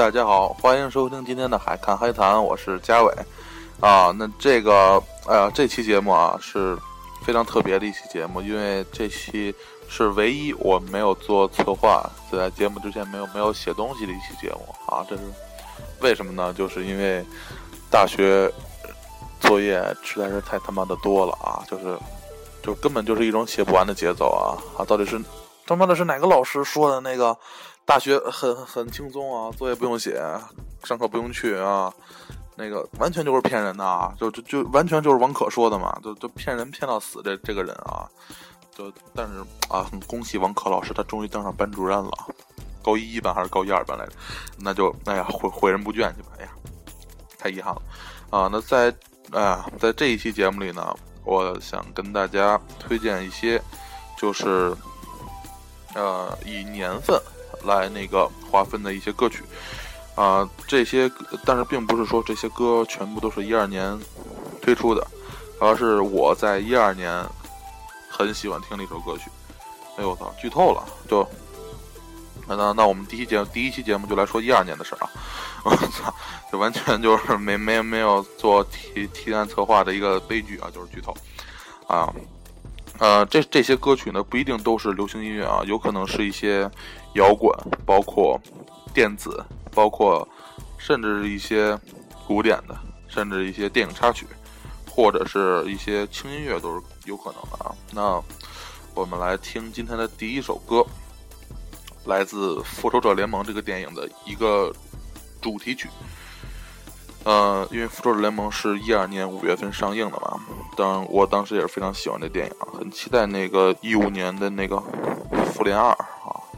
大家好，欢迎收听今天的海看黑谈，我是嘉伟。啊，那这个，呃，这期节目啊是非常特别的一期节目，因为这期是唯一我没有做策划，在节目之前没有没有写东西的一期节目啊。这是为什么呢？就是因为大学作业实在是太他妈的多了啊，就是就根本就是一种写不完的节奏啊啊！到底是他妈的是哪个老师说的那个？大学很很轻松啊，作业不用写，上课不用去啊，那个完全就是骗人的啊，就就就完全就是王可说的嘛，就就骗人骗到死这这个人啊，就但是啊，很恭喜王可老师，他终于当上班主任了，高一一班还是高一二班来着？那就哎呀，毁毁人不倦去吧，哎呀，太遗憾了啊！那在啊，在这一期节目里呢，我想跟大家推荐一些，就是呃，以年份。来那个划分的一些歌曲，啊，这些但是并不是说这些歌全部都是一二年推出的，而是我在一二年很喜欢听的一首歌曲。哎呦我操，剧透了！就那那我们第一节第一期节目就来说一二年的事啊！我操，这完全就是没没没有做提提案策划的一个悲剧啊，就是剧透啊。呃，这这些歌曲呢，不一定都是流行音乐啊，有可能是一些摇滚，包括电子，包括甚至是一些古典的，甚至一些电影插曲，或者是一些轻音乐都是有可能的啊。那我们来听今天的第一首歌，来自《复仇者联盟》这个电影的一个主题曲。呃，因为《复仇者联盟》是一二年五月份上映的嘛，当我当时也是非常喜欢这电影，很期待那个一五年的那个《复联二》，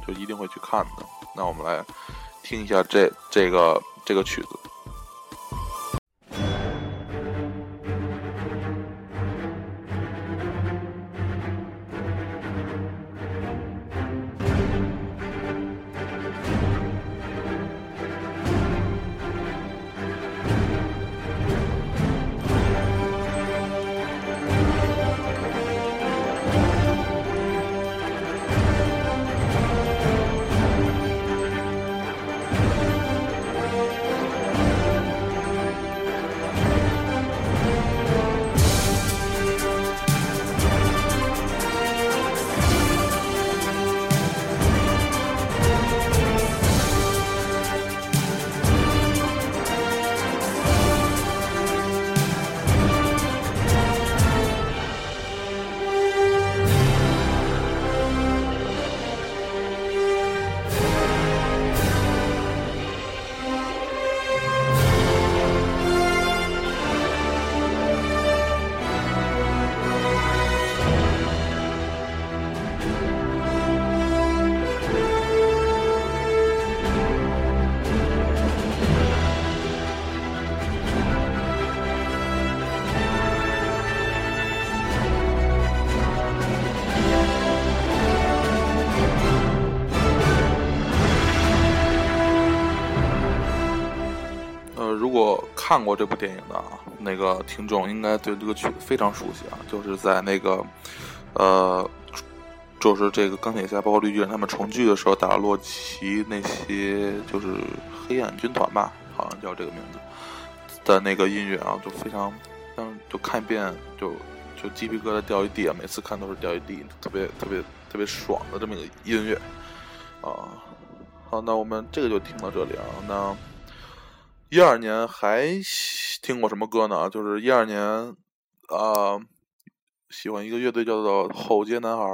就一定会去看的。那我们来听一下这这个这个曲子。看过这部电影的啊，那个听众应该对这个曲子非常熟悉啊，就是在那个，呃，就是这个钢铁侠包括绿巨人他们重聚的时候打洛奇那些就是黑暗军团吧，好像叫这个名字的那个音乐啊，就非常，当就看一遍就就鸡皮疙瘩掉一地啊，每次看都是掉一地，特别特别特别爽的这么一个音乐啊。好，那我们这个就听到这里啊，那。一二年还听过什么歌呢？就是一二年，啊，喜欢一个乐队叫做后街男孩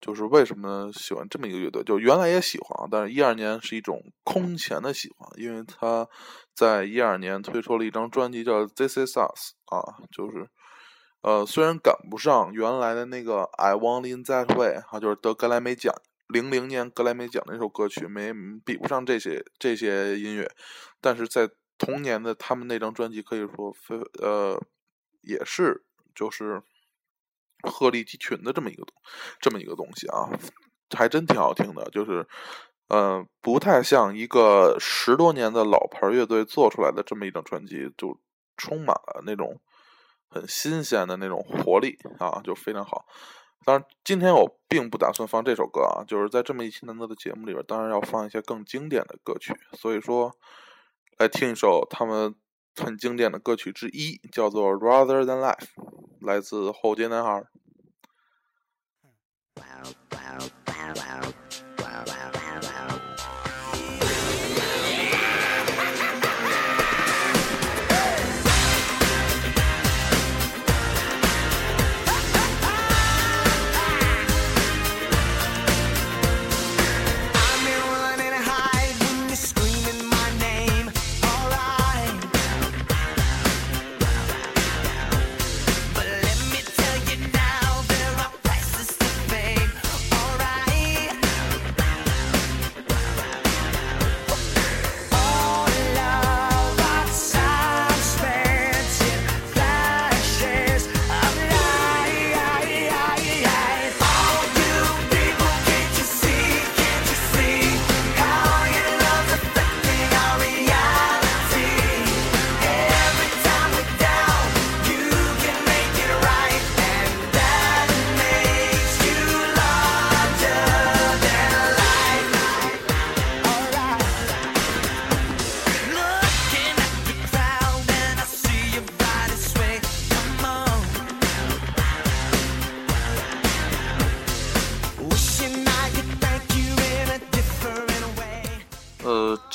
就是为什么喜欢这么一个乐队？就原来也喜欢，但是一二年是一种空前的喜欢，因为他在一二年推出了一张专辑叫《This Is Us》啊，就是呃，虽然赶不上原来的那个《I Want In That Way》啊，就是得格莱美奖。零零年格莱美奖的一首歌曲没比不上这些这些音乐，但是在同年的他们那张专辑可以说非呃也是就是鹤立鸡群的这么一个这么一个东西啊，还真挺好听的，就是呃不太像一个十多年的老牌乐队做出来的这么一张专辑，就充满了那种很新鲜的那种活力啊，就非常好。当然，今天我并不打算放这首歌啊，就是在这么一期难得的节目里边，当然要放一些更经典的歌曲。所以说，来听一首他们很经典的歌曲之一，叫做《Rather Than Life》，来自后街男孩。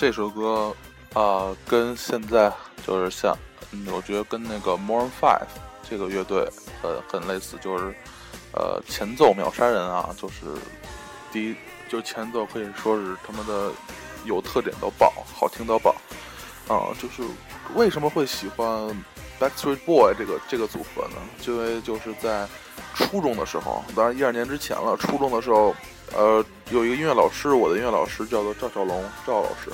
这首歌啊，跟现在就是像，嗯我觉得跟那个 More Five 这个乐队很很类似，就是呃前奏秒杀人啊，就是第一就前奏可以说是他们的有特点到爆，好听到爆啊！就是为什么会喜欢 Backstreet Boy 这个这个组合呢？因为就是在初中的时候，当然一二年之前了，初中的时候，呃，有一个音乐老师，我的音乐老师叫做赵小龙，赵老师。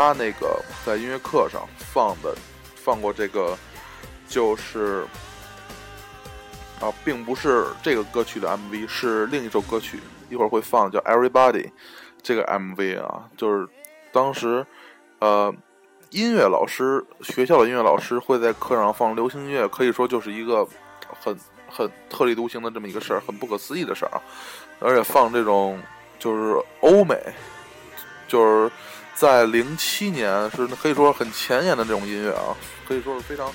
他那个在音乐课上放的，放过这个，就是啊，并不是这个歌曲的 MV，是另一首歌曲，一会儿会放，叫《Everybody》这个 MV 啊，就是当时呃，音乐老师学校的音乐老师会在课上放流行音乐，可以说就是一个很很特立独行的这么一个事儿，很不可思议的事儿啊，而且放这种就是欧美，就是。在零七年是可以说很前沿的这种音乐啊，可以说是非常，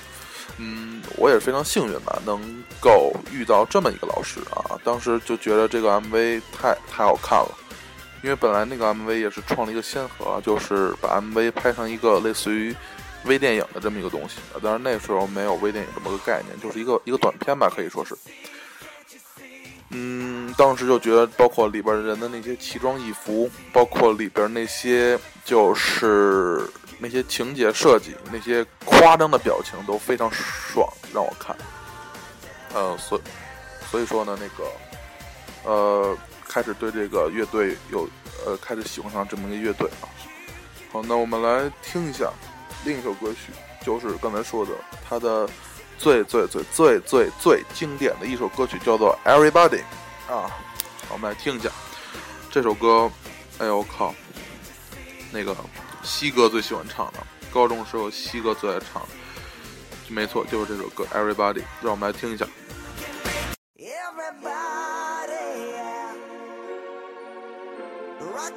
嗯，我也是非常幸运吧，能够遇到这么一个老师啊。当时就觉得这个 MV 太太好看了，因为本来那个 MV 也是创了一个先河，就是把 MV 拍成一个类似于微电影的这么一个东西。当然那时候没有微电影这么个概念，就是一个一个短片吧，可以说是。嗯，当时就觉得，包括里边人的那些奇装异服，包括里边那些就是那些情节设计，那些夸张的表情都非常爽，让我看。呃，所所以说呢，那个呃，开始对这个乐队有呃，开始喜欢上这么一个乐队啊。好，那我们来听一下另一首歌曲，就是刚才说的他的。最最最最最最经典的一首歌曲叫做《Everybody》啊，我们来听一下这首歌。哎呦我靠，那个西哥最喜欢唱的，高中时候西哥最爱唱的，没错，就是这首歌《Everybody》，让我们来听一下。rock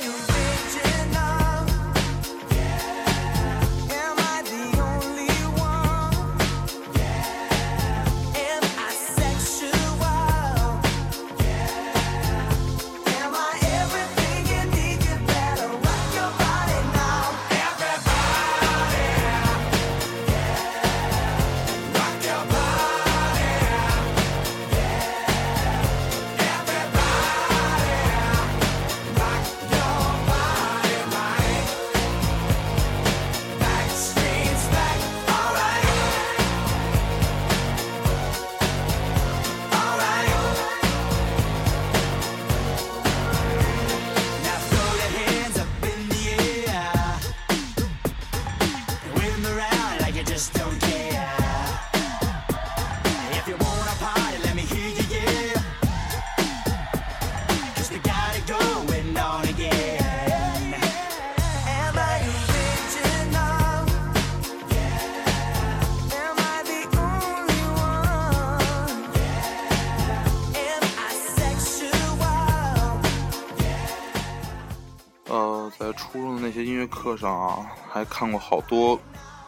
初中的那些音乐课上啊，还看过好多，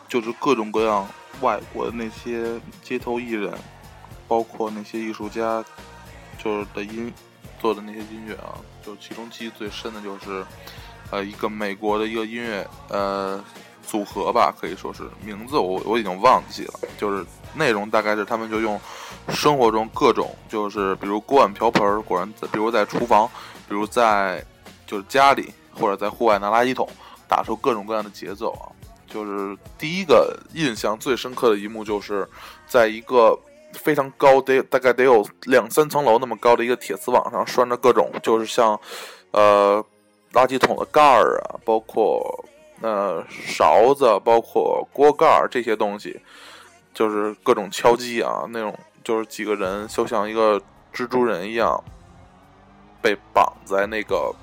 就是各种各样外国的那些街头艺人，包括那些艺术家，就是的音做的那些音乐啊，就其中记忆最深的就是，呃，一个美国的一个音乐呃组合吧，可以说是名字我我已经忘记了，就是内容大概是他们就用生活中各种就是比如锅碗瓢盆，果然比如在厨房，比如在。就是家里或者在户外拿垃圾桶，打出各种各样的节奏啊！就是第一个印象最深刻的一幕，就是在一个非常高得大概得有两三层楼那么高的一个铁丝网上拴着各种，就是像呃垃圾桶的盖儿啊，包括呃勺子，包括锅盖儿这些东西，就是各种敲击啊，那种就是几个人就像一个蜘蛛人一样被绑在那个。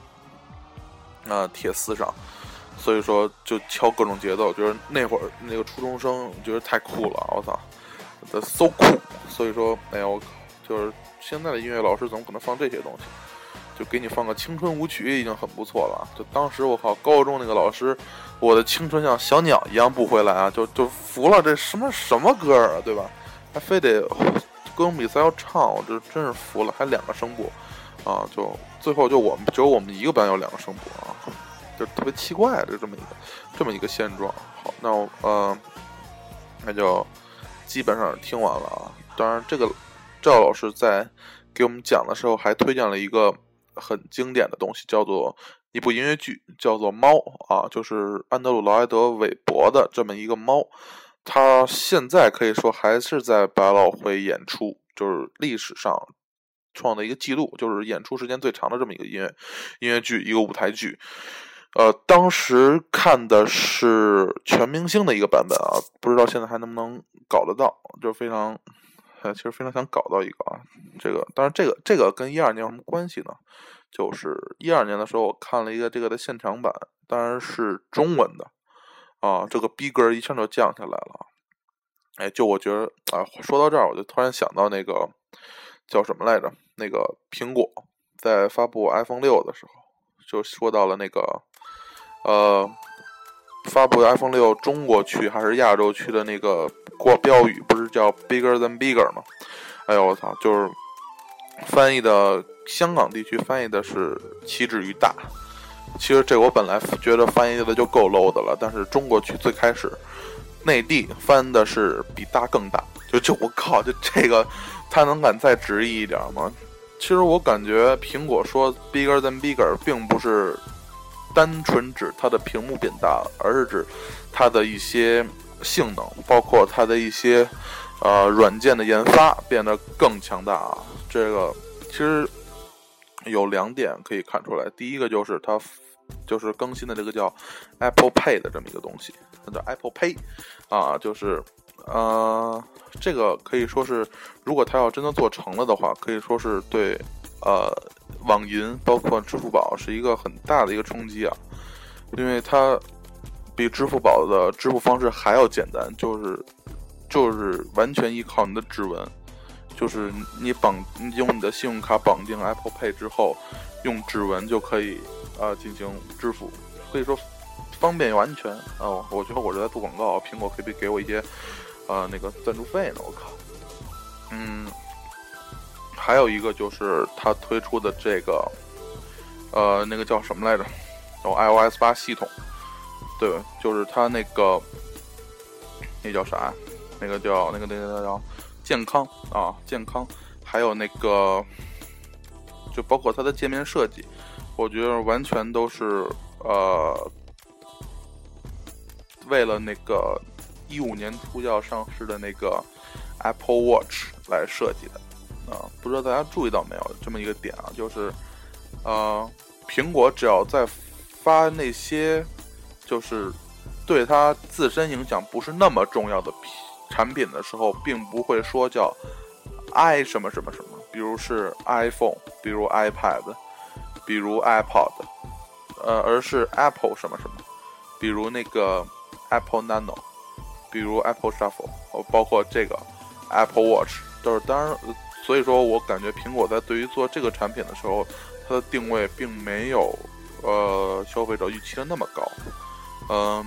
啊，铁丝上，所以说就敲各种节奏，就是那会儿那个初中生觉得太酷了，我操，so 酷，所以说，哎呀，我靠，就是现在的音乐老师怎么可能放这些东西？就给你放个青春舞曲已经很不错了。就当时我靠，高中那个老师，我的青春像小鸟一样不回来啊，就就服了，这什么什么歌啊，对吧？还非得歌咏比赛要唱，我这真是服了，还两个声部。啊，就最后就我们只有我们一个班有两个声部啊，就特别奇怪的这么一个这么一个现状。好，那我呃，那就基本上听完了啊。当然，这个赵老师在给我们讲的时候还推荐了一个很经典的东西，叫做一部音乐剧，叫做《猫》啊，就是安德鲁·劳埃德·韦伯的这么一个猫。他现在可以说还是在百老汇演出，就是历史上。创的一个记录，就是演出时间最长的这么一个音乐音乐剧，一个舞台剧。呃，当时看的是全明星的一个版本啊，不知道现在还能不能搞得到，就非常，其实非常想搞到一个啊。这个，当然这个这个跟一二年有什么关系呢？就是一二年的时候，我看了一个这个的现场版，当然是中文的啊，这个逼格一下就降下来了。哎，就我觉得啊，说到这儿，我就突然想到那个。叫什么来着？那个苹果在发布 iPhone 六的时候，就说到了那个，呃，发布 iPhone 六中国区还是亚洲区的那个国标语，不是叫 “bigger than bigger” 吗？哎呦我操！就是翻译的香港地区翻译的是“岂止于大”。其实这我本来觉得翻译的就够 low 的了，但是中国区最开始内地翻的是“比大更大”，就就我靠，就这个。他能敢再直译一点吗？其实我感觉苹果说 bigger than bigger 并不是单纯指它的屏幕变大了，而是指它的一些性能，包括它的一些呃软件的研发变得更强大啊。这个其实有两点可以看出来，第一个就是它就是更新的这个叫 Apple Pay 的这么一个东西，它叫 Apple Pay 啊，就是。呃，这个可以说是，如果他要真的做成了的话，可以说是对，呃，网银包括支付宝是一个很大的一个冲击啊，因为它比支付宝的支付方式还要简单，就是就是完全依靠你的指纹，就是你绑用你的信用卡绑定 Apple Pay 之后，用指纹就可以啊进行支付，可以说方便又安全哦。我觉得我是在做广告，苹果可以给我一些。呃，那个赞助费呢？我靠，嗯，还有一个就是他推出的这个，呃，那个叫什么来着？叫 iOS 八系统，对，就是他那个，那叫啥？那个叫那个那个叫健康啊，健康，还有那个，就包括它的界面设计，我觉得完全都是呃，为了那个。一五年初要上市的那个 Apple Watch 来设计的。啊，不知道大家注意到没有这么一个点啊，就是呃，苹果只要在发那些就是对它自身影响不是那么重要的产品的时候，并不会说叫 i 什么什么什么，比如是 iPhone，比如 iPad，比如 iPod，呃，而是 Apple 什么什么，比如那个 Apple Nano。比如 Apple Shuffle，包括这个 Apple Watch，都是当然，所以说我感觉苹果在对于做这个产品的时候，它的定位并没有呃消费者预期的那么高。嗯，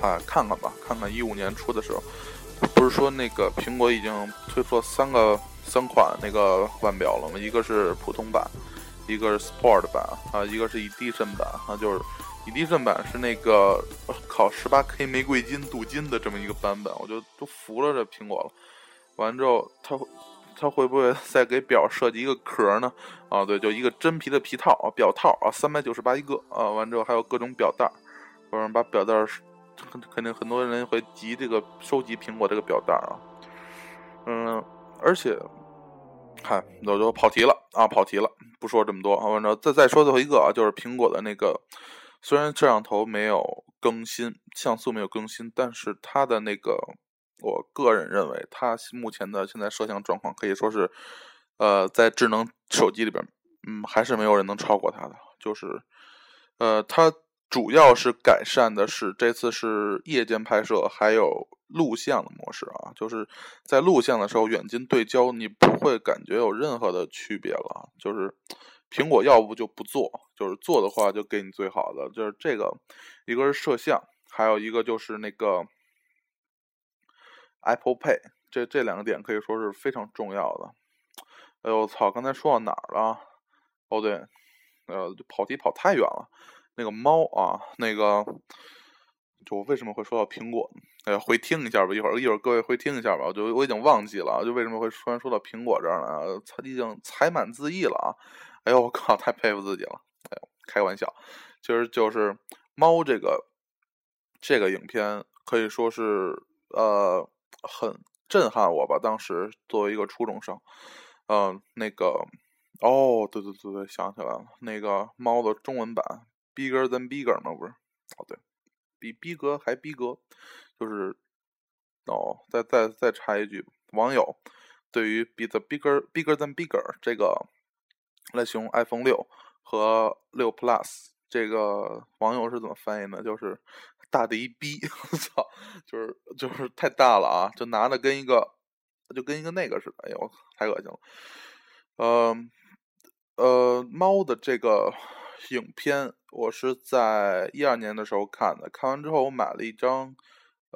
嗨，看看吧，看看一五年出的时候，不是说那个苹果已经推出了三个三款那个腕表了吗？一个是普通版，一个是 Sport 版啊，一个是 edg 版啊，就是 edg 版是那个考十八 K 玫瑰金镀金的这么一个版本，我就都服了这苹果了。完之后，它它会不会再给表设计一个壳呢？啊，对，就一个真皮的皮套啊，表套啊，三百九十八一个啊。完之后还有各种表带，或者把表带肯肯定很多人会集这个收集苹果这个表带啊。嗯，而且，看，我就跑题了啊，跑题了，不说这么多啊。完之后再再说最后一个啊，就是苹果的那个，虽然摄像头没有更新，像素没有更新，但是它的那个。我个人认为，它目前的现在摄像状况可以说是，呃，在智能手机里边，嗯，还是没有人能超过它的。就是，呃，它主要是改善的是这次是夜间拍摄，还有录像的模式啊。就是在录像的时候，远近对焦，你不会感觉有任何的区别了。就是苹果要不就不做，就是做的话就给你最好的。就是这个，一个是摄像，还有一个就是那个。Apple Pay，这这两个点可以说是非常重要的。哎呦我操！刚才说到哪儿了？哦对，呃，跑题跑太远了。那个猫啊，那个，就我为什么会说到苹果？哎，回听一下吧，一会儿一会儿各位回听一下吧。我就我已经忘记了，就为什么会突然说到苹果这儿了？已经才满自溢了啊！哎呦我靠，太佩服自己了！哎呦，开玩笑，其实就是猫这个这个影片可以说是呃。很震撼我吧？当时作为一个初中生，嗯，那个，哦，对对对对，想起来了，那个猫的中文版，bigger than bigger 吗？不是，哦对，比逼格还逼格，就是，哦，再再再插一句，网友对于 be the bigger bigger than bigger 这个来形容 iPhone 六和六 Plus 这个网友是怎么翻译呢？就是。大的一逼，我操，就是就是太大了啊！就拿的跟一个，就跟一个那个似的，哎呦，太恶心了。呃呃，猫的这个影片，我是在一二年的时候看的，看完之后我买了一张，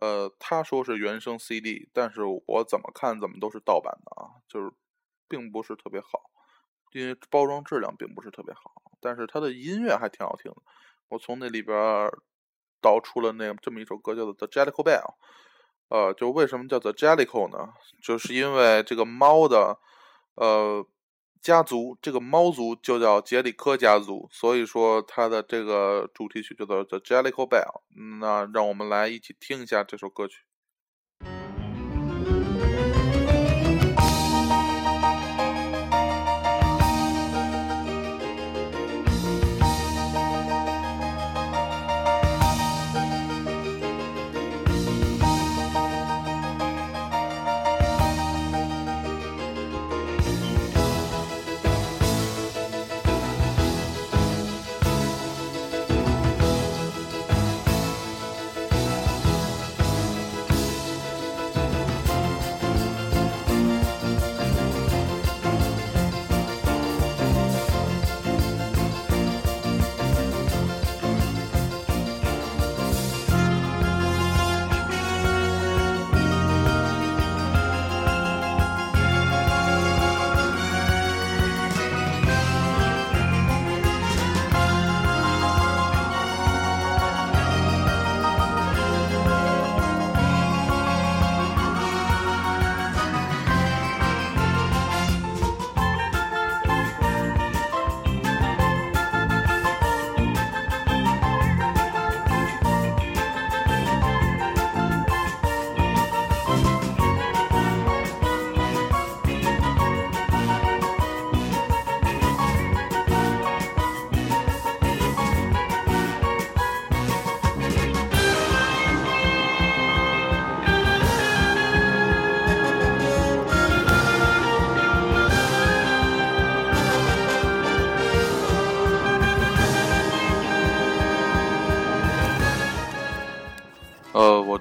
呃，他说是原声 CD，但是我怎么看怎么都是盗版的啊，就是并不是特别好，因为包装质量并不是特别好，但是它的音乐还挺好听的，我从那里边。导出了那这么一首歌，叫做《The Jellicle Bell》。呃，就为什么叫做 Jellicle 呢？就是因为这个猫的呃家族，这个猫族就叫杰里科家族，所以说它的这个主题曲叫做《The Jellicle Bell》。那让我们来一起听一下这首歌曲。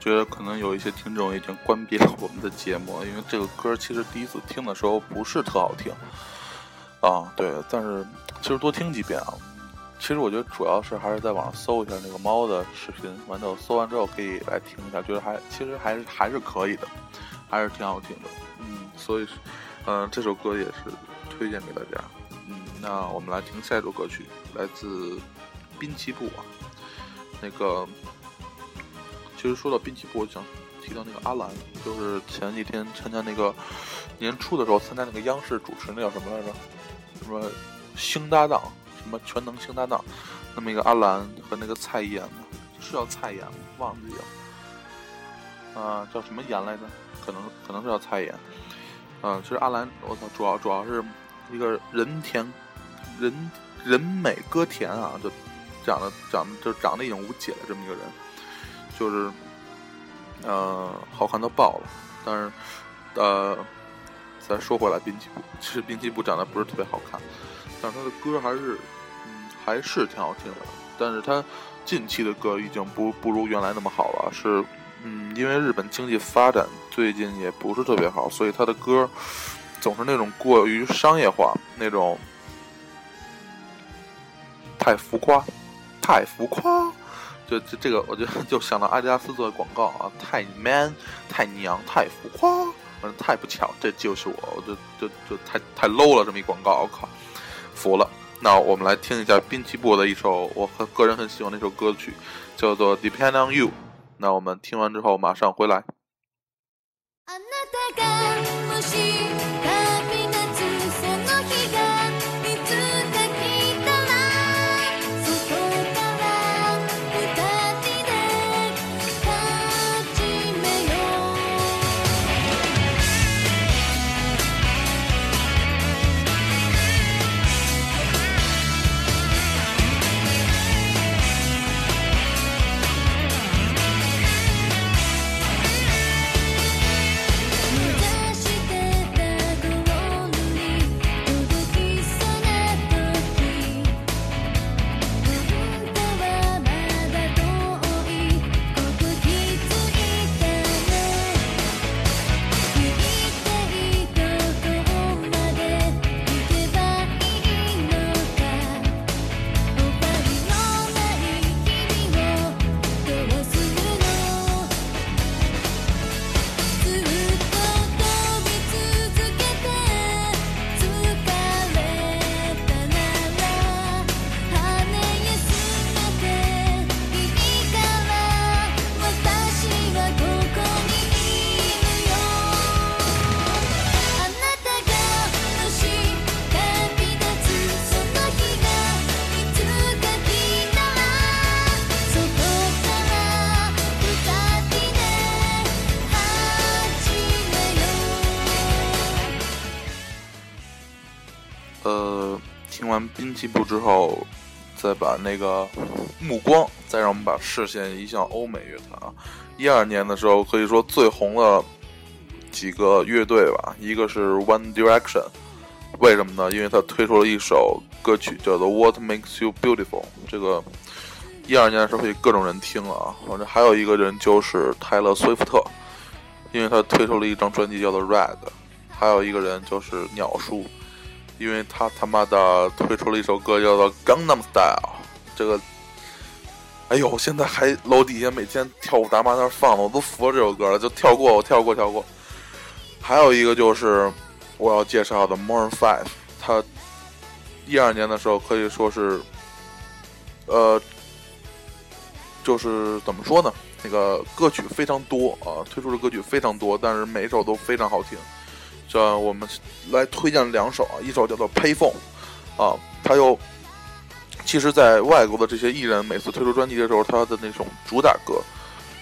觉得可能有一些听众已经关闭了我们的节目，因为这个歌其实第一次听的时候不是特好听啊。对，但是其实多听几遍啊，其实我觉得主要是还是在网上搜一下那个猫的视频，完之后搜完之后可以来听一下，觉得还其实还是还是可以的，还是挺好听的。嗯，所以，嗯，这首歌也是推荐给大家。嗯，那我们来听下一首歌曲，来自滨崎步啊。那个，其实说到滨崎步，我想提到那个阿兰，就是前几天参加那个年初的时候参加那个央视主持那叫什么来着？什么星搭档？什么全能星搭档？那么一个阿兰和那个蔡妍是叫蔡妍吗？忘记了。啊，叫什么妍来着？可能可能是叫蔡妍。嗯，其实阿兰，我操，主要主要是一个人甜，人人美歌甜啊，就长得长得就长得已经无解了这么一个人，就是，呃，好看到爆了。但是，呃，再说回来，滨崎步其实滨崎步长得不是特别好看，但是他的歌还是。嗯还是挺好听的，但是他近期的歌已经不不如原来那么好了。是，嗯，因为日本经济发展最近也不是特别好，所以他的歌总是那种过于商业化，那种太浮夸，太浮夸。就就这个，我就 就想到阿迪达斯做的广告啊，太 man，太娘，太浮夸，反正太不巧，这就是我，我就就就太太 low 了，这么一广告，我靠，服了。那我们来听一下滨崎步的一首我很个人很喜欢的一首歌曲，叫做《Depend on You》。那我们听完之后马上回来。滨崎步之后，再把那个目光，再让我们把视线移向欧美乐坛啊。一二年的时候，可以说最红的几个乐队吧，一个是 One Direction，为什么呢？因为他推出了一首歌曲叫做《What Makes You Beautiful》，这个一二年的时候被各种人听了啊。反正还有一个人就是泰勒·斯威夫特，因为他推出了一张专辑叫做《Red》，还有一个人就是鸟叔。因为他他妈的推出了一首歌叫做《Gangnam Style》，这个，哎呦，现在还楼底下每天跳舞大妈那儿放呢，我都服了这首歌了，就跳过，我跳过，跳过。还有一个就是我要介绍的 More Five，他一二年的时候可以说是，呃，就是怎么说呢？那个歌曲非常多啊，推出的歌曲非常多，但是每一首都非常好听。这我们来推荐两首啊，一首叫做《Payphone》，啊，他又，其实，在外国的这些艺人每次推出专辑的时候，他的那种主打歌，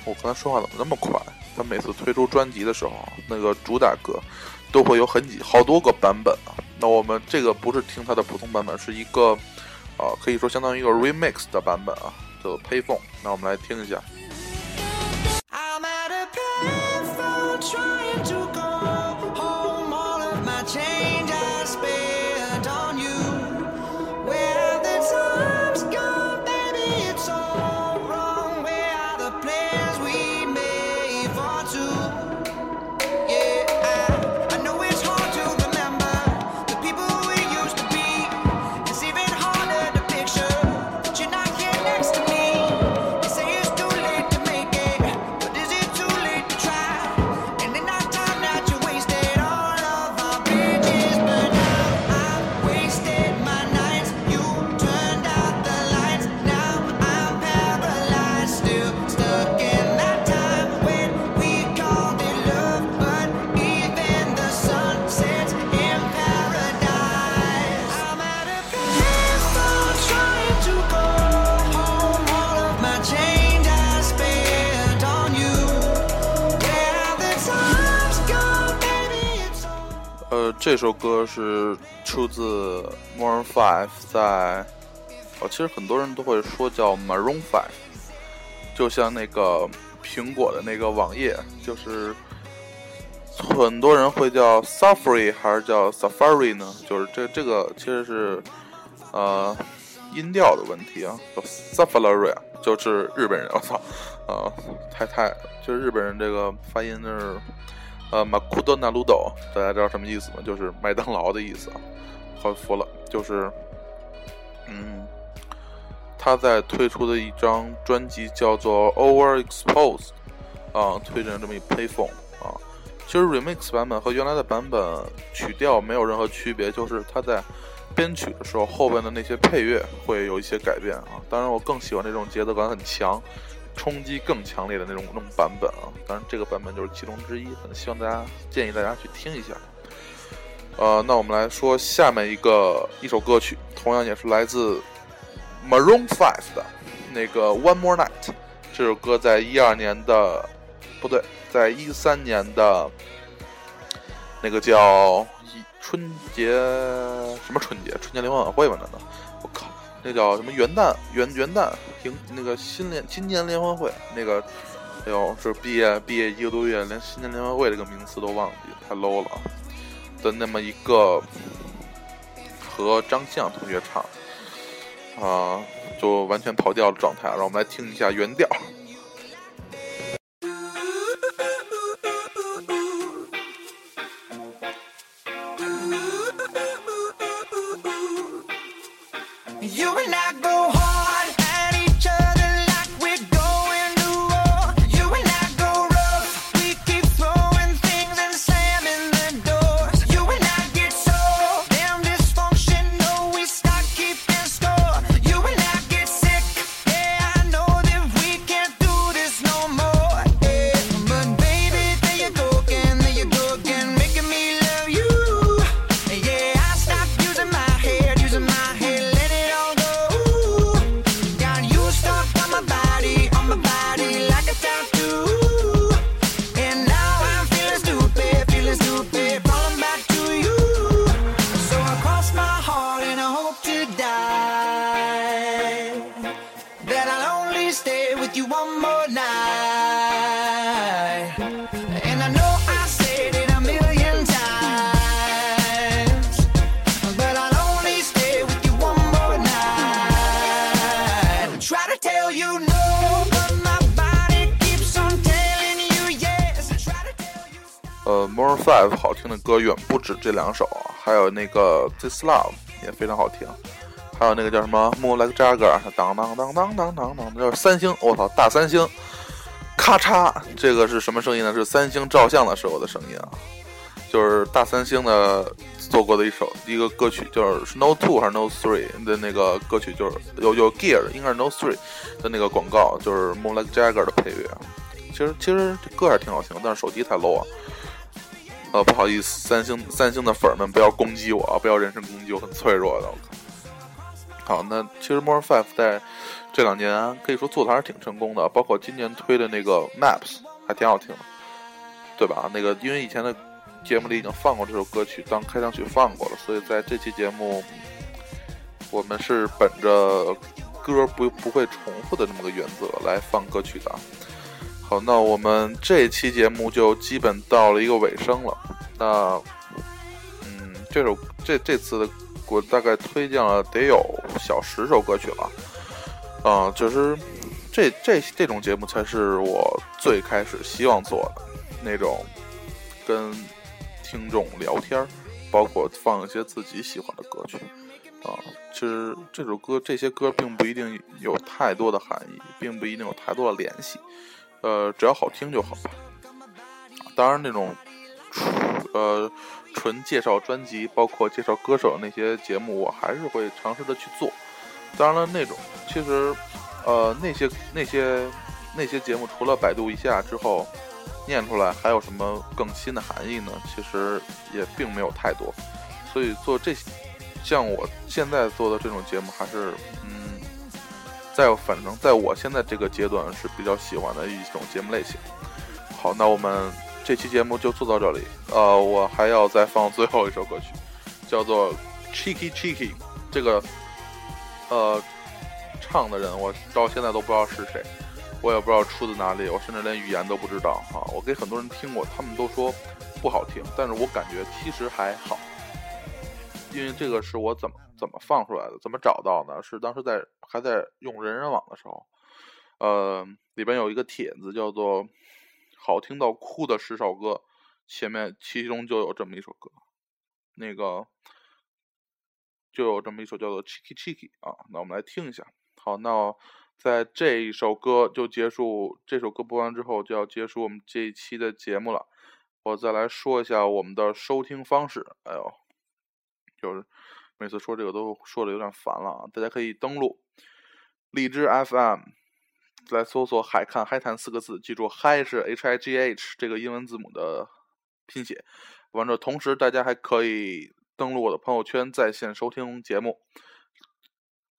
我刚才说话怎么那么快？他每次推出专辑的时候，那个主打歌都会有很几好多个版本啊。那我们这个不是听他的普通版本，是一个啊，可以说相当于一个 remix 的版本啊，叫做《Payphone》。那我们来听一下。这首歌是出自 Maroon Five，在哦，其实很多人都会说叫 Maroon Five，就像那个苹果的那个网页，就是很多人会叫 Safari 还是叫 Safari 呢？就是这这个其实是呃音调的问题啊，叫 Safari 就是日本人，我操，呃，太太就是日本人这个发音就是。呃，马库多纳鲁斗，大家知道什么意思吗？就是麦当劳的意思啊。好服了，就是，嗯，他在推出的一张专辑叫做《Overexposed》啊，推荐这么一 payphone 啊。其实 remix 版本和原来的版本曲调没有任何区别，就是他在编曲的时候后边的那些配乐会有一些改变啊。当然，我更喜欢那种节奏感很强。冲击更强烈的那种那种版本啊，当然这个版本就是其中之一，很希望大家建议大家去听一下。呃，那我们来说下面一个一首歌曲，同样也是来自 Maroon Five 的那个 One More Night。这首歌在一二年的，不对，在一三年的那个叫春节什么春节？春节联欢晚会吧？难道？那叫什么元旦元元旦迎那个新联新年联欢会那个，哎呦是毕业毕业一个多月连新年联欢会这个名词都忘记太 low 了的那么一个和张相同学唱啊就完全跑调的状态，让我们来听一下原调。Five 好听的歌远不止这两首啊，还有那个 This Love 也非常好听，还有那个叫什么 Moon Like Jagger，当当当当当当当，叫三星，我操，大三星，咔嚓，这个是什么声音呢？是三星照相的时候的声音啊，就是大三星的做过的一首一个歌曲，就是 No Two 还是 No Three 的那个歌曲，就是有有 Gear，应该是 No Three 的那个广告，就是 Moon Like Jagger 的配乐。其实其实这歌还挺好听，但是手机太 low 啊。呃，不好意思，三星三星的粉儿们不要攻击我啊，不要人身攻击，我很脆弱的。我靠，好，那其实 More Five 在这两年可以说做的还是挺成功的，包括今年推的那个 Maps 还挺好听的，对吧？那个因为以前的节目里已经放过这首歌曲，当开场曲放过了，所以在这期节目我们是本着歌不不会重复的这么个原则来放歌曲的。好，那我们这期节目就基本到了一个尾声了。那，嗯，这首这这次的我大概推荐了得有小十首歌曲了。啊，就是这这这种节目才是我最开始希望做的那种，跟听众聊天儿，包括放一些自己喜欢的歌曲。啊，其实这首歌这些歌并不一定有太多的含义，并不一定有太多的联系。呃，只要好听就好。当然，那种呃纯介绍专辑，包括介绍歌手的那些节目，我还是会尝试的去做。当然了，那种其实呃那些那些那些节目，除了百度一下之后念出来，还有什么更新的含义呢？其实也并没有太多。所以做这像我现在做的这种节目，还是。在反正在我现在这个阶段是比较喜欢的一种节目类型。好，那我们这期节目就做到这里。呃，我还要再放最后一首歌曲，叫做《Cheeky Cheeky》。这个呃，唱的人我到现在都不知道是谁，我也不知道出自哪里，我甚至连语言都不知道啊。我给很多人听过，他们都说不好听，但是我感觉其实还好，因为这个是我怎么怎么放出来的，怎么找到呢？是当时在还在用人人网的时候，呃，里边有一个帖子叫做。好听到哭的十首歌，前面其中就有这么一首歌，那个就有这么一首叫做《Cheeky Cheeky》啊，那我们来听一下。好，那在这一首歌就结束，这首歌播完之后就要结束我们这一期的节目了。我再来说一下我们的收听方式。哎呦，就是每次说这个都说的有点烦了啊！大家可以登录荔枝 FM。来搜索“海看嗨谈”四个字，记住“嗨”是 H I G H 这个英文字母的拼写。完了，同时大家还可以登录我的朋友圈在线收听节目。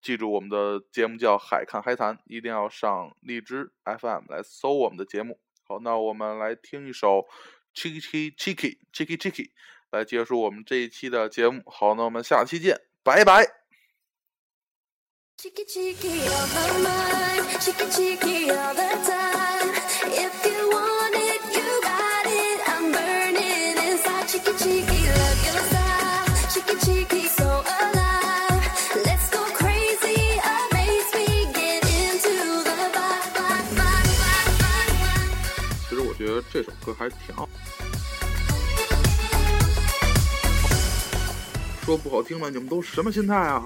记住，我们的节目叫“海看嗨谈”，一定要上荔枝 FM 来搜我们的节目。好，那我们来听一首 “Chicky Chicky Chicky Chicky” 来结束我们这一期的节目。好，那我们下期见，拜拜。其实我觉得这首歌还挺好。说不好听了，你们都什么心态啊？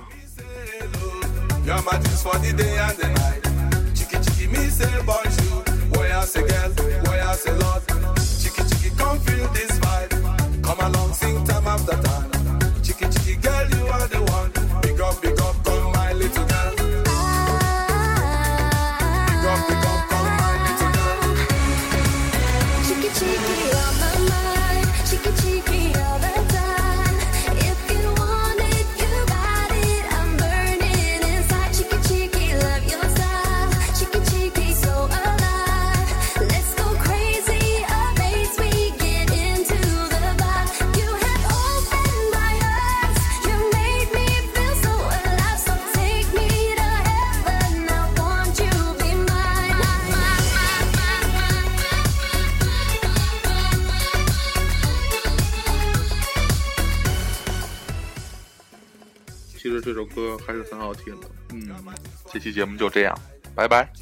这首歌还是很好听的。嗯，这期节目就这样，拜拜。